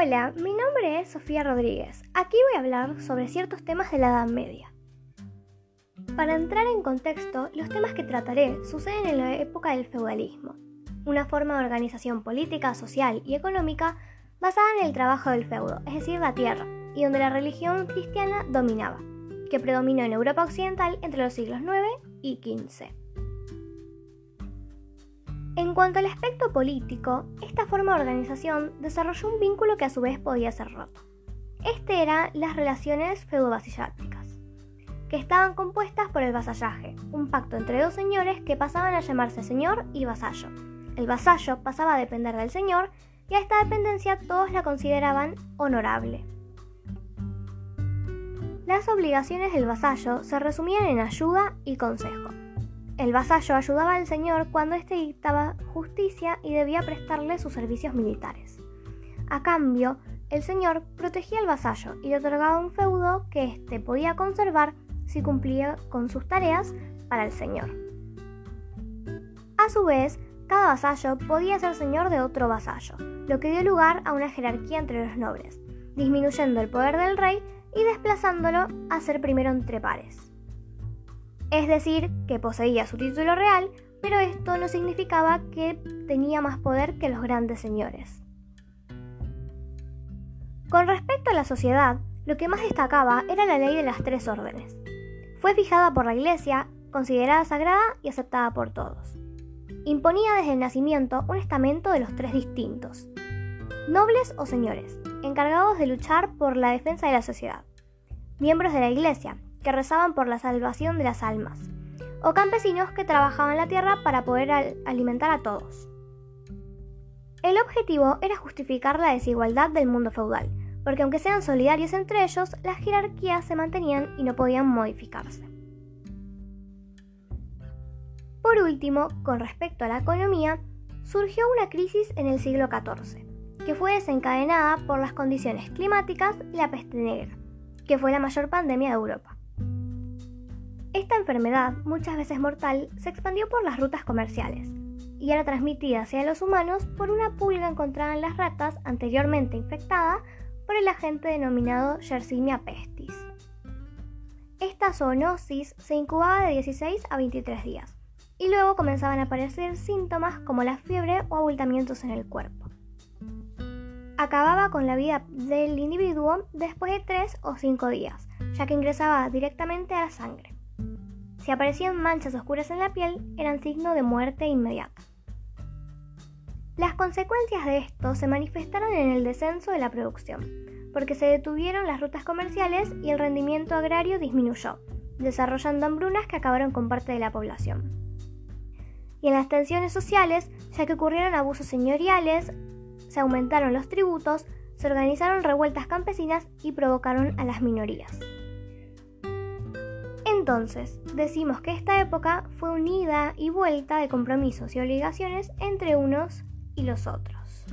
Hola, mi nombre es Sofía Rodríguez. Aquí voy a hablar sobre ciertos temas de la Edad Media. Para entrar en contexto, los temas que trataré suceden en la época del feudalismo, una forma de organización política, social y económica basada en el trabajo del feudo, es decir, la tierra, y donde la religión cristiana dominaba, que predominó en Europa Occidental entre los siglos IX y XV. En cuanto al aspecto político, esta forma de organización desarrolló un vínculo que a su vez podía ser roto. Este eran las relaciones feudo-vasalláticas, que estaban compuestas por el vasallaje, un pacto entre dos señores que pasaban a llamarse señor y vasallo. El vasallo pasaba a depender del señor y a esta dependencia todos la consideraban honorable. Las obligaciones del vasallo se resumían en ayuda y consejo. El vasallo ayudaba al señor cuando éste dictaba justicia y debía prestarle sus servicios militares. A cambio, el señor protegía al vasallo y le otorgaba un feudo que éste podía conservar si cumplía con sus tareas para el señor. A su vez, cada vasallo podía ser señor de otro vasallo, lo que dio lugar a una jerarquía entre los nobles, disminuyendo el poder del rey y desplazándolo a ser primero entre pares es decir, que poseía su título real, pero esto no significaba que tenía más poder que los grandes señores. Con respecto a la sociedad, lo que más destacaba era la ley de las tres órdenes. Fue fijada por la Iglesia, considerada sagrada y aceptada por todos. Imponía desde el nacimiento un estamento de los tres distintos, nobles o señores, encargados de luchar por la defensa de la sociedad, miembros de la Iglesia, que rezaban por la salvación de las almas, o campesinos que trabajaban la tierra para poder alimentar a todos. El objetivo era justificar la desigualdad del mundo feudal, porque aunque sean solidarios entre ellos, las jerarquías se mantenían y no podían modificarse. Por último, con respecto a la economía, surgió una crisis en el siglo XIV, que fue desencadenada por las condiciones climáticas y la peste negra, que fue la mayor pandemia de Europa. Esta enfermedad, muchas veces mortal, se expandió por las rutas comerciales y era transmitida hacia los humanos por una pulga encontrada en las ratas anteriormente infectada por el agente denominado Yersinia pestis. Esta zoonosis se incubaba de 16 a 23 días y luego comenzaban a aparecer síntomas como la fiebre o abultamientos en el cuerpo. Acababa con la vida del individuo después de 3 o 5 días, ya que ingresaba directamente a la sangre. Si aparecían manchas oscuras en la piel, eran signo de muerte inmediata. Las consecuencias de esto se manifestaron en el descenso de la producción, porque se detuvieron las rutas comerciales y el rendimiento agrario disminuyó, desarrollando hambrunas que acabaron con parte de la población. Y en las tensiones sociales, ya que ocurrieron abusos señoriales, se aumentaron los tributos, se organizaron revueltas campesinas y provocaron a las minorías. Entonces, decimos que esta época fue unida y vuelta de compromisos y obligaciones entre unos y los otros.